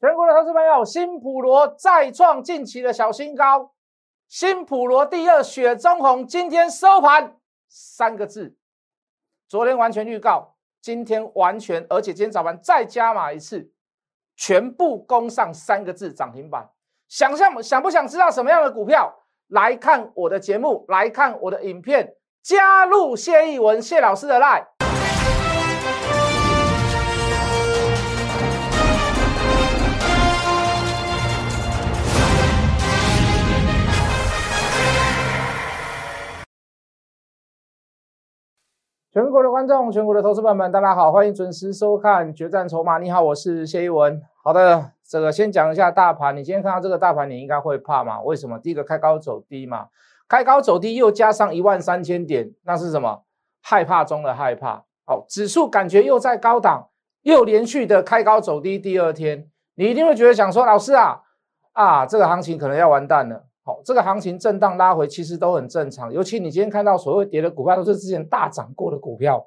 全国的投资朋友，新普罗再创近期的小新高，新普罗第二雪中红今天收盘三个字，昨天完全预告，今天完全，而且今天早盘再加码一次，全部攻上三个字涨停板。想象想不想知道什么样的股票？来看我的节目，来看我的影片，加入谢逸文谢老师的 line。全国的观众，全国的投资朋友们，大家好，欢迎准时收看《决战筹码》。你好，我是谢一文。好的，这个先讲一下大盘。你今天看到这个大盘，你应该会怕吗？为什么？第一个开高走低嘛，开高走低又加上一万三千点，那是什么？害怕中的害怕。好，指数感觉又在高档，又连续的开高走低。第二天，你一定会觉得想说，老师啊，啊，这个行情可能要完蛋了。这个行情震荡拉回其实都很正常，尤其你今天看到所谓跌的股票都是之前大涨过的股票，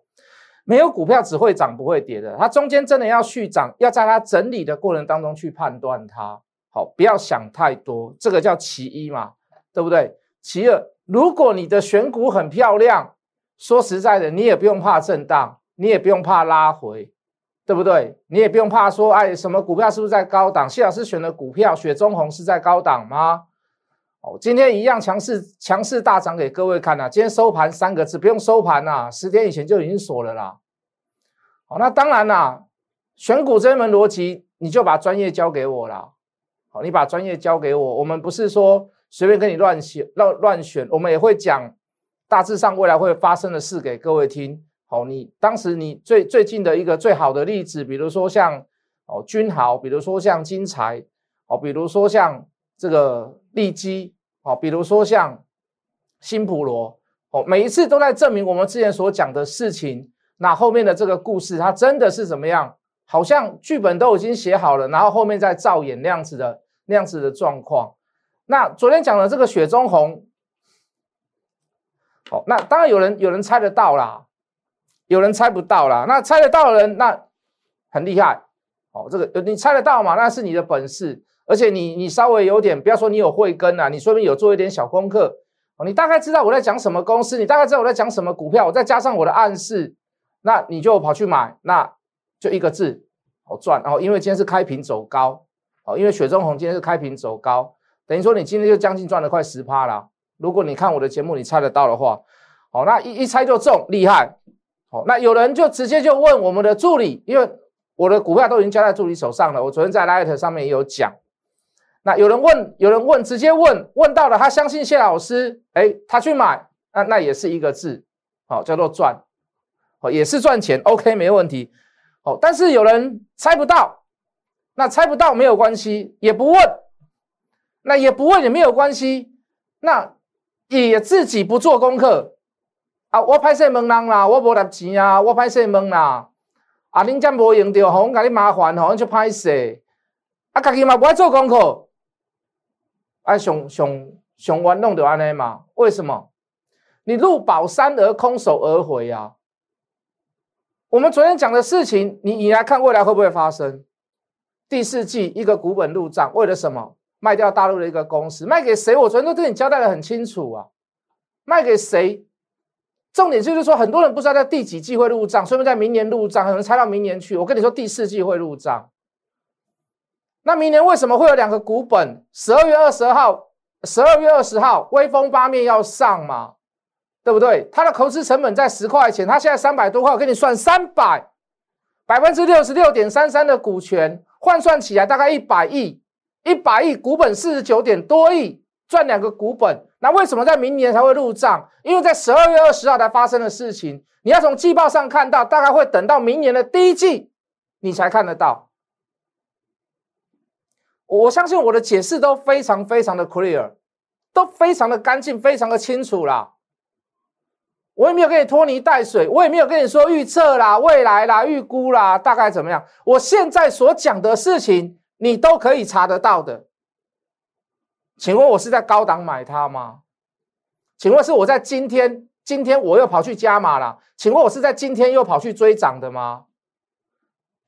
没有股票只会涨不会跌的，它中间真的要续涨，要在它整理的过程当中去判断它。好，不要想太多，这个叫其一嘛，对不对？其二，如果你的选股很漂亮，说实在的，你也不用怕震荡，你也不用怕拉回，对不对？你也不用怕说，哎，什么股票是不是在高档？谢老师选的股票雪中红是在高档吗？哦，今天一样强势强势大涨给各位看呐。今天收盘三个字，不用收盘呐，十天以前就已经锁了啦。好，那当然啦，选股这一门逻辑，你就把专业交给我了。好，你把专业交给我，我们不是说随便跟你乱选乱乱选，我们也会讲大致上未来会发生的事给各位听。好，你当时你最最近的一个最好的例子，比如说像哦君豪，比如说像金财，哦，比如说像。这个利基哦，比如说像新普罗哦，每一次都在证明我们之前所讲的事情。那后面的这个故事，它真的是怎么样？好像剧本都已经写好了，然后后面再造演那样子的那样子的状况。那昨天讲的这个雪中红，哦，那当然有人有人猜得到啦，有人猜不到啦。那猜得到的人，那很厉害哦。这个你猜得到嘛？那是你的本事。而且你你稍微有点，不要说你有慧根啊，你说明有做一点小功课哦，你大概知道我在讲什么公司，你大概知道我在讲什么股票，我再加上我的暗示，那你就跑去买，那就一个字，好赚哦。因为今天是开平走高哦，因为雪中红今天是开平走高，等于说你今天就将近赚了快十趴了。如果你看我的节目，你猜得到的话，好，那一一猜就中，厉害。好，那有人就直接就问我们的助理，因为我的股票都已经交在助理手上了，我昨天在 Light 上面也有讲。那有人问，有人问，直接问问到了，他相信谢老师，哎，他去买，那那也是一个字，好，叫做赚，哦，也是赚钱，OK，没问题，哦，但是有人猜不到，那猜不到没有关系，也不问，那也不问也没有关系，那也自己不做功课啊，我拍摄问人啦，我无拿钱啊，我拍摄问啦，啊，恁这无用着，好，我给你麻烦，好，就拍摄，啊，家己嘛不爱做功课。哎，熊熊熊玩弄的安尼嘛？为什么？你入宝山而空手而回呀？我们昨天讲的事情，你你来看未来会不会发生？第四季一个股本入账，为了什么？卖掉大陆的一个公司，卖给谁？我昨天都对你交代的很清楚啊。卖给谁？重点就是说，很多人不知道在第几季会入账，说不定在明年入账，可能猜到明年去。我跟你说，第四季会入账。那明年为什么会有两个股本？十二月二十号、十二月二十号，威风八面要上嘛，对不对？它的投资成本在十块钱，它现在三百多块，我给你算三百，百分之六十六点三三的股权换算起来大概一百亿，一百亿股本四十九点多亿，赚两个股本。那为什么在明年才会入账？因为在十二月二十号才发生的事情，你要从季报上看到，大概会等到明年的第一季，你才看得到。我相信我的解释都非常非常的 clear，都非常的干净，非常的清楚啦。我也没有跟你拖泥带水，我也没有跟你说预测啦、未来啦、预估啦，大概怎么样？我现在所讲的事情，你都可以查得到的。请问我是在高档买它吗？请问是我在今天，今天我又跑去加码了？请问我是在今天又跑去追涨的吗？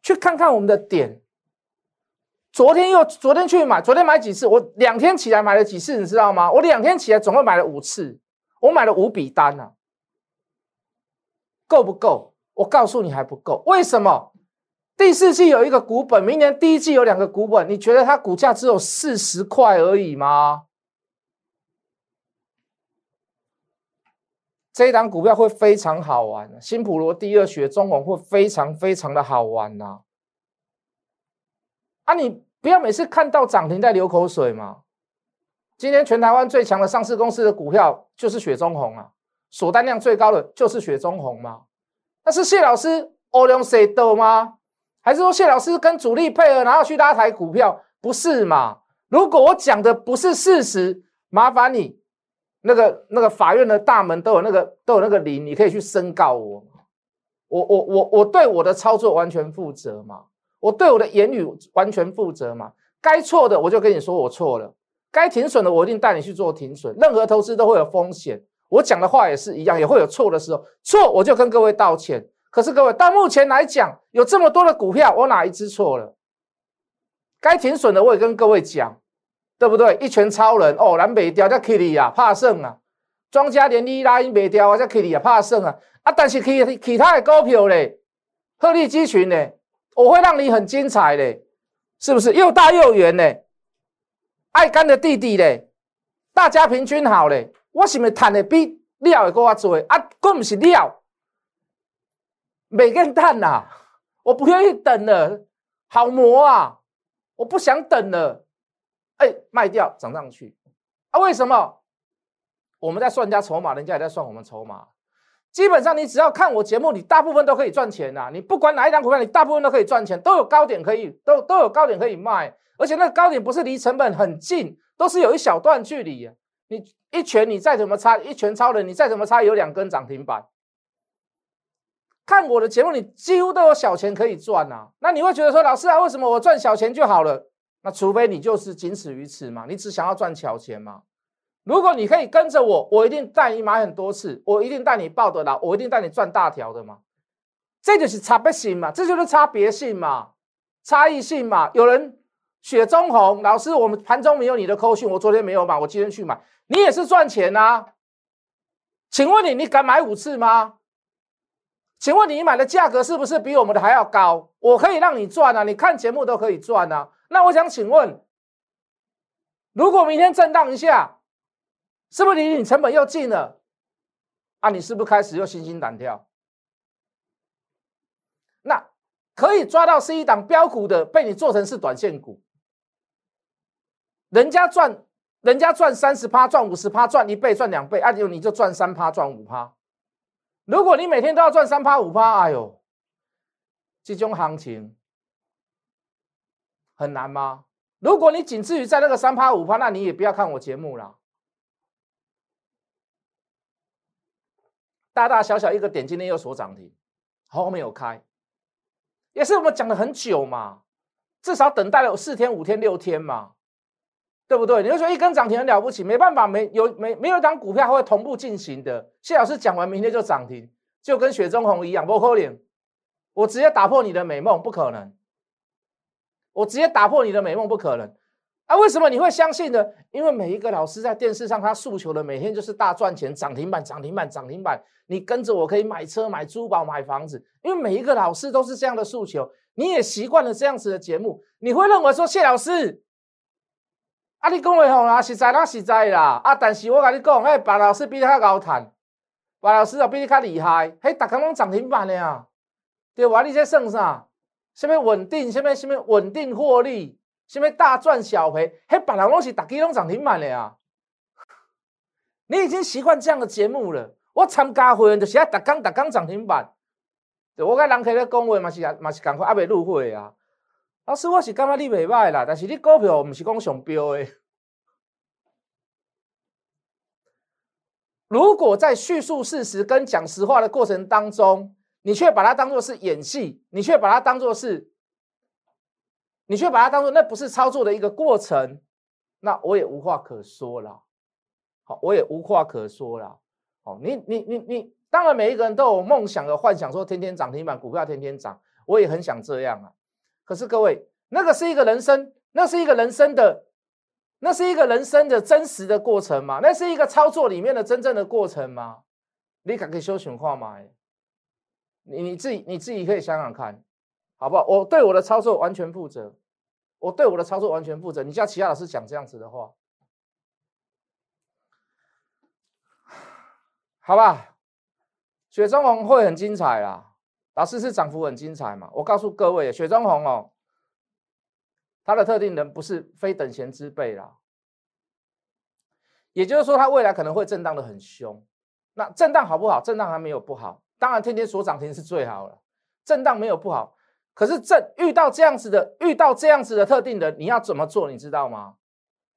去看看我们的点。昨天又昨天去买，昨天买几次？我两天起来买了几次？你知道吗？我两天起来总共买了五次，我买了五笔单啊，够不够？我告诉你还不够，为什么？第四季有一个股本，明年第一季有两个股本，你觉得它股价只有四十块而已吗？这一档股票会非常好玩，新普罗第二学中红会非常非常的好玩呐！啊，你不要每次看到涨停在流口水嘛！今天全台湾最强的上市公司的股票就是雪中红啊，锁单量最高的就是雪中红嘛。那是谢老师 all on say 吗？还是说谢老师跟主力配合，然后去拉抬股票？不是嘛？如果我讲的不是事实，麻烦你那个那个法院的大门都有那个都有那个铃，你可以去申告我。我我我我对我的操作完全负责嘛？我对我的言语完全负责嘛？该错的我就跟你说我错了，该停损的我一定带你去做停损。任何投资都会有风险，我讲的话也是一样，也会有错的时候。错我就跟各位道歉。可是各位，到目前来讲，有这么多的股票，我哪一只错了？该停损的我也跟各位讲，对不对？一拳超人哦，南北雕叫 Kitty 啊，怕胜啊！庄家连利拉因北雕啊，叫 Kitty 啊，怕胜啊！啊，但是其其他的股票嘞，鹤立鸡群呢，我会让你很精彩的，是不是？又大又圆呢？爱干的弟弟嘞，大家平均好嘞，我是不是赚的比料的更加多啊？更不是料。每根蛋呐，我不愿意等了，好磨啊！我不想等了，哎，卖掉涨上去啊？为什么？我们在算人家筹码，人家也在算我们筹码。基本上，你只要看我节目，你大部分都可以赚钱呐。你不管哪一张股票，你大部分都可以赚钱，都有高点可以，都都有高点可以卖，而且那个高点不是离成本很近，都是有一小段距离。你一拳，你再怎么差，一拳超人，你再怎么差，有两根涨停板。看我的节目，你几乎都有小钱可以赚呐。那你会觉得说，老师啊，为什么我赚小钱就好了？那除非你就是仅此于此嘛，你只想要赚小钱嘛。如果你可以跟着我，我一定带你买很多次，我一定带你抱得牢，我一定带你赚大条的嘛。这就是差别性嘛，这就是差别性嘛，差异性嘛。有人雪中红，老师，我们盘中没有你的扣讯，我昨天没有买，我今天去买，你也是赚钱呐。请问你，你敢买五次吗？请问你买的价格是不是比我们的还要高？我可以让你赚啊！你看节目都可以赚啊！那我想请问，如果明天震荡一下，是不是离你成本又近了？啊，你是不是开始又心惊胆跳？那可以抓到是一档标股的，被你做成是短线股，人家赚，人家赚三十趴，赚五十趴，赚一倍，赚两倍，啊，就你就赚三趴，赚五趴。如果你每天都要赚三趴五趴，哎呦，这种行情很难吗？如果你仅至于在那个三趴五趴，那你也不要看我节目了。大大小小一个点，今天又锁涨停，后面有开，也是我们讲了很久嘛，至少等待了有四天、五天、六天嘛。对不对？你就说一根涨停很了不起，没办法，没有没没有一档股票会同步进行的。谢老师讲完，明天就涨停，就跟雪中红一样，不可能。我直接打破你的美梦，不可能。我直接打破你的美梦，不可能。啊，为什么你会相信呢？因为每一个老师在电视上，他诉求的每天就是大赚钱，涨停板，涨停板，涨停板。你跟着我可以买车、买珠宝、买房子，因为每一个老师都是这样的诉求。你也习惯了这样子的节目，你会认为说谢老师。啊！你讲话吼啦，实在那实在啦。啊，但是我跟你讲，迄白老师比你较高赚，白老师又比你较厉害。嘿，大家拢涨停板的啊，对吧？你在算啥？什么稳定？什么什么稳定获利？什么大赚小赔？迄白人拢是逐基拢涨停板的啊。你已经习惯这样的节目了。我参加会员就是啊，逐工逐工涨停板。对，我跟人客咧讲话嘛是啊，嘛是赶快还未入会啊。老师，我是感觉你袂歹啦，但是你股票唔是讲上标的。如果在叙述事实跟讲实话的过程当中，你却把它当做是演戏，你却把它当做是，你却把它当做那不是操作的一个过程，那我也无话可说了。好，我也无话可说了。好，你你你你，当然每一个人都有梦想和幻想，说天天涨停板股票天天涨，我也很想这样啊。可是各位，那个是一个人生那是一个人生的，那是一个人生的真实的过程吗？那是一个操作里面的真正的过程吗？你可以修选话吗？你你自己你自己可以想想看，好不好？我对我的操作完全负责，我对我的操作完全负责。你叫其他老师讲这样子的话，好吧？雪中红会很精彩啦，老师是涨幅很精彩嘛？我告诉各位，雪中红哦。它的特定人不是非等闲之辈啦，也就是说，它未来可能会震荡的很凶。那震荡好不好？震荡还没有不好，当然天天锁涨停是最好了。震荡没有不好，可是这遇到这样子的，遇到这样子的特定人，你要怎么做？你知道吗？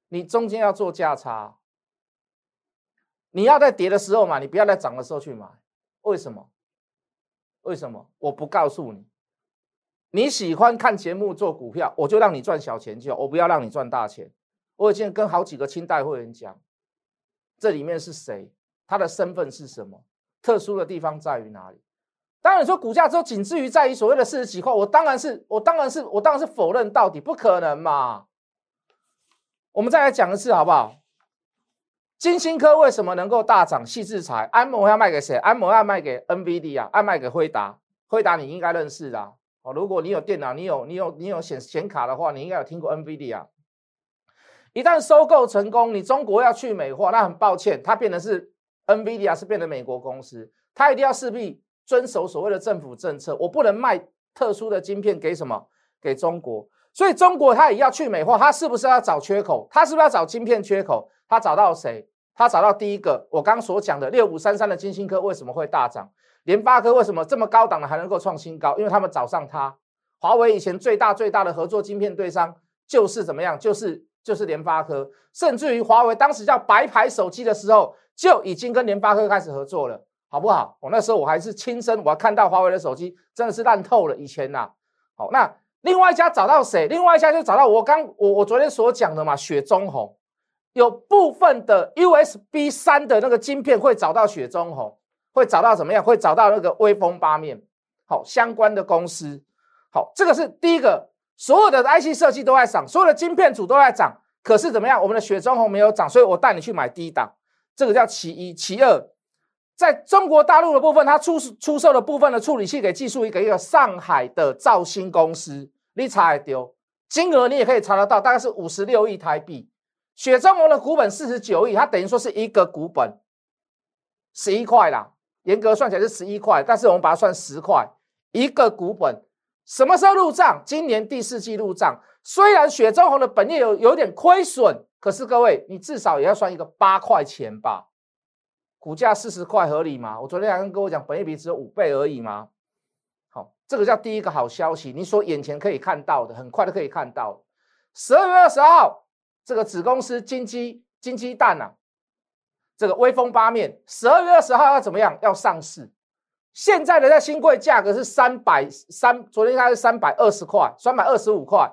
你中间要做价差，你要在跌的时候买，你不要在涨的时候去买。为什么？为什么？我不告诉你。你喜欢看节目做股票，我就让你赚小钱就，我不要让你赚大钱。我已经跟好几个清代会员讲，这里面是谁，他的身份是什么，特殊的地方在于哪里？当然说股价只有仅次于在于所谓的四十几块，我当然是我当然是我当然是否认到底，不可能嘛。我们再来讲一次好不好？金星科为什么能够大涨？细制裁，安摩要卖给谁？安摩要卖给 NVD 啊，要卖给辉达，辉达你应该认识的。哦，如果你有电脑，你有你有你有显显卡的话，你应该有听过 NVIDIA。一旦收购成功，你中国要去美化，那很抱歉，它变成是 NVIDIA 是变成美国公司，它一定要势必遵守所谓的政府政策，我不能卖特殊的晶片给什么给中国，所以中国它也要去美化，它是不是要找缺口？它是不是要找晶片缺口？它找到谁？它找到第一个，我刚所讲的六五三三的金星科为什么会大涨？联发科为什么这么高档的还能够创新高？因为他们找上它。华为以前最大最大的合作晶片对商就是怎么样？就是就是联发科。甚至于华为当时叫白牌手机的时候，就已经跟联发科开始合作了，好不好？我那时候我还是亲身我看到华为的手机真的是烂透了。以前呐，好，那另外一家找到谁？另外一家就找到我刚我我昨天所讲的嘛，雪中红有部分的 USB 三的那个晶片会找到雪中红。会找到怎么样？会找到那个威风八面，好相关的公司，好，这个是第一个，所有的 IC 设计都在涨，所有的晶片组都在涨，可是怎么样？我们的雪中红没有涨，所以我带你去买低档，这个叫其一，其二，在中国大陆的部分，它出出售的部分的处理器给技术一个一个上海的造芯公司，你查还丢，金额你也可以查得到，大概是五十六亿台币，雪中红的股本四十九亿，它等于说是一个股本十一块啦。严格算起来是十一块，但是我们把它算十块一个股本，什么时候入账？今年第四季入账。虽然雪中红的本业有有点亏损，可是各位，你至少也要算一个八块钱吧？股价四十块合理吗？我昨天还跟各位讲，本业比只有五倍而已吗？好，这个叫第一个好消息。你说眼前可以看到的，很快都可以看到。十二月二十号，这个子公司金鸡金鸡蛋啊。这个威风八面，十二月二十号要怎么样？要上市。现在的在新贵价格是三百三，昨天应该是三百二十块，三百二十五块。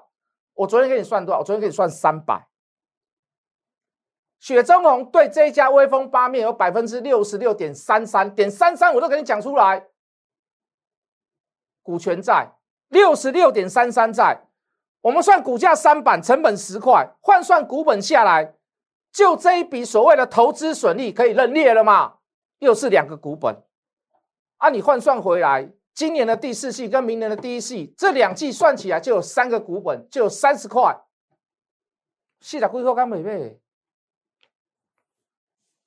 我昨天给你算多少？我昨天给你算三百。雪中红对这一家威风八面有百分之六十六点三三点三三，我都给你讲出来。股权债六十六点三三债，我们算股价三板，成本十块，换算股本下来。就这一笔所谓的投资损益可以认列了吗？又是两个股本，啊，你换算回来，今年的第四季跟明年的第一季这两季算起来就有三个股本，就有三十块。细仔龟壳干美味，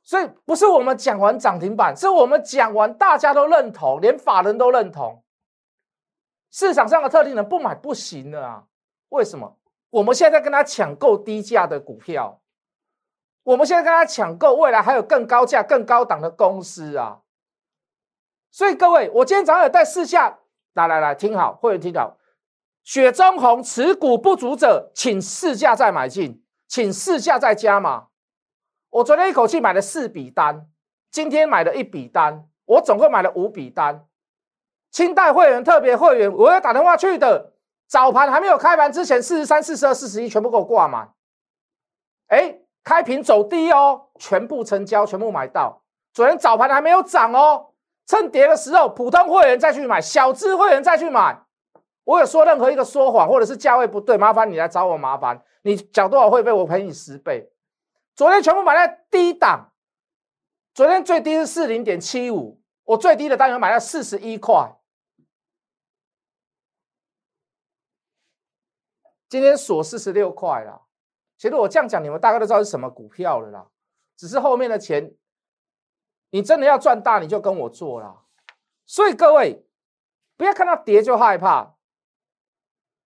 所以不是我们讲完涨停板，是我们讲完大家都认同，连法人都认同，市场上的特定人不买不行的啊？为什么？我们现在跟他抢购低价的股票。我们现在跟他抢购，未来还有更高价、更高档的公司啊！所以各位，我今天早上有带试下，来来来，听好，会员听好。雪中红持股不足者，请试价再买进，请试价再加码。我昨天一口气买了四笔单，今天买了一笔单，我总共买了五笔单。清代会员、特别会员，我要打电话去的，早盘还没有开盘之前，四十三、四十二、四十一全部给我挂满。哎。开平走低哦，全部成交，全部买到。昨天早盘还没有涨哦，趁跌的时候，普通会员再去买，小资会员再去买。我有说任何一个说谎，或者是价位不对，麻烦你来找我麻烦。你缴多少会费，我赔你十倍。昨天全部买在低档，昨天最低是四零点七五，我最低的单元买在四十一块。今天锁四十六块了。其实我这样讲，你们大概都知道是什么股票了啦。只是后面的钱，你真的要赚大，你就跟我做啦。所以各位，不要看到跌就害怕。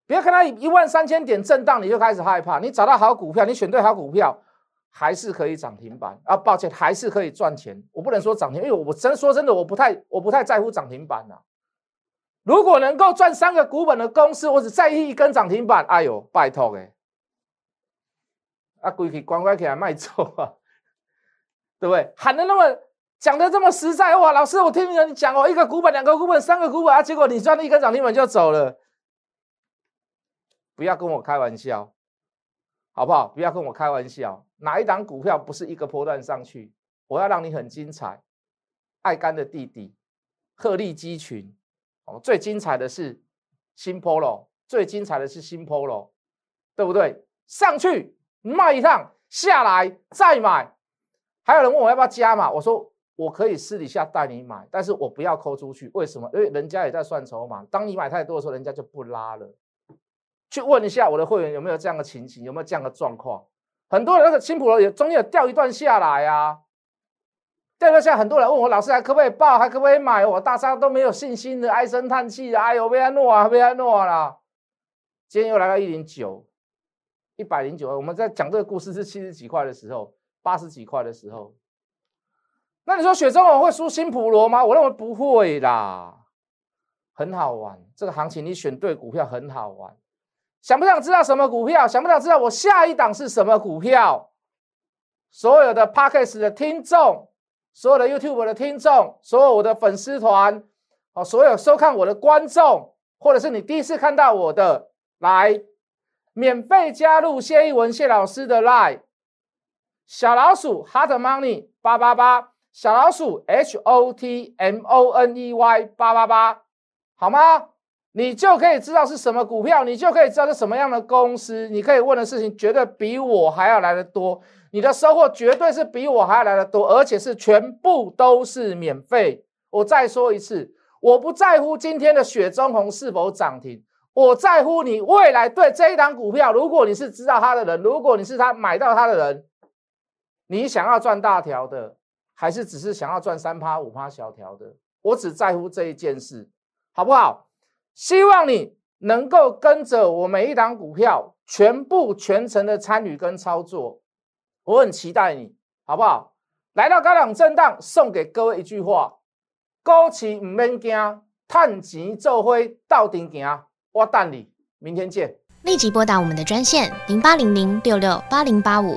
不要看到一万三千点震荡，你就开始害怕。你找到好股票，你选对好股票，还是可以涨停板啊！抱歉，还是可以赚钱。我不能说涨停，因为我真说真的，我不太我不太在乎涨停板呐。如果能够赚三个股本的公司，我只在意一根涨停板。哎呦，拜托哎，啊，规矩乖乖起来卖走啊，对不对？喊的那么讲的这么实在哇，老师，我听你讲哦，一个股本、两个股本、三个股本啊，结果你赚了一根涨停板就走了。不要跟我开玩笑，好不好？不要跟我开玩笑。哪一档股票不是一个波段上去？我要让你很精彩。爱干的弟弟，鹤立鸡群。哦，最精彩的是新 Polo，最精彩的是新 Polo，对不对？上去卖一趟，下来再买。还有人问我要不要加码，我说我可以私底下带你买，但是我不要抠出去。为什么？因为人家也在算筹码。当你买太多的时候，人家就不拉了。去问一下我的会员有没有这样的情形，有没有这样的状况？很多人那个青浦楼也中间有掉一段下来啊，掉一段下，很多人问我老师还可不可以报，还可不可以买？我大家都没有信心的，唉声叹气的，哎呦，贝安诺啊，贝安诺啦！今天又来到一零九，一百零九，我们在讲这个故事是七十几块的时候，八十几块的时候，那你说雪中我会输新普罗吗？我认为不会啦，很好玩，这个行情你选对股票很好玩。想不想知道什么股票？想不想知道我下一档是什么股票？所有的 p a c k e s 的听众，所有的 YouTube 的听众，所有我的粉丝团，哦，所有收看我的观众，或者是你第一次看到我的，来免费加入谢一文谢老师的 Line，小老鼠 Hot Money 八八八，小老鼠 H O T M O N E Y 八八八，好吗？你就可以知道是什么股票，你就可以知道是什么样的公司，你可以问的事情绝对比我还要来的多，你的收获绝对是比我还要来的多，而且是全部都是免费。我再说一次，我不在乎今天的雪中红是否涨停，我在乎你未来对这一档股票，如果你是知道它的人，如果你是他买到它的人，你想要赚大条的，还是只是想要赚三趴五趴小条的？我只在乎这一件事，好不好？希望你能够跟着我每一档股票全部全程的参与跟操作，我很期待你，好不好？来到高档震荡，送给各位一句话：高起唔免惊，探钱做灰到顶行。我等你，明天见。立即拨打我们的专线零八零零六六八零八五。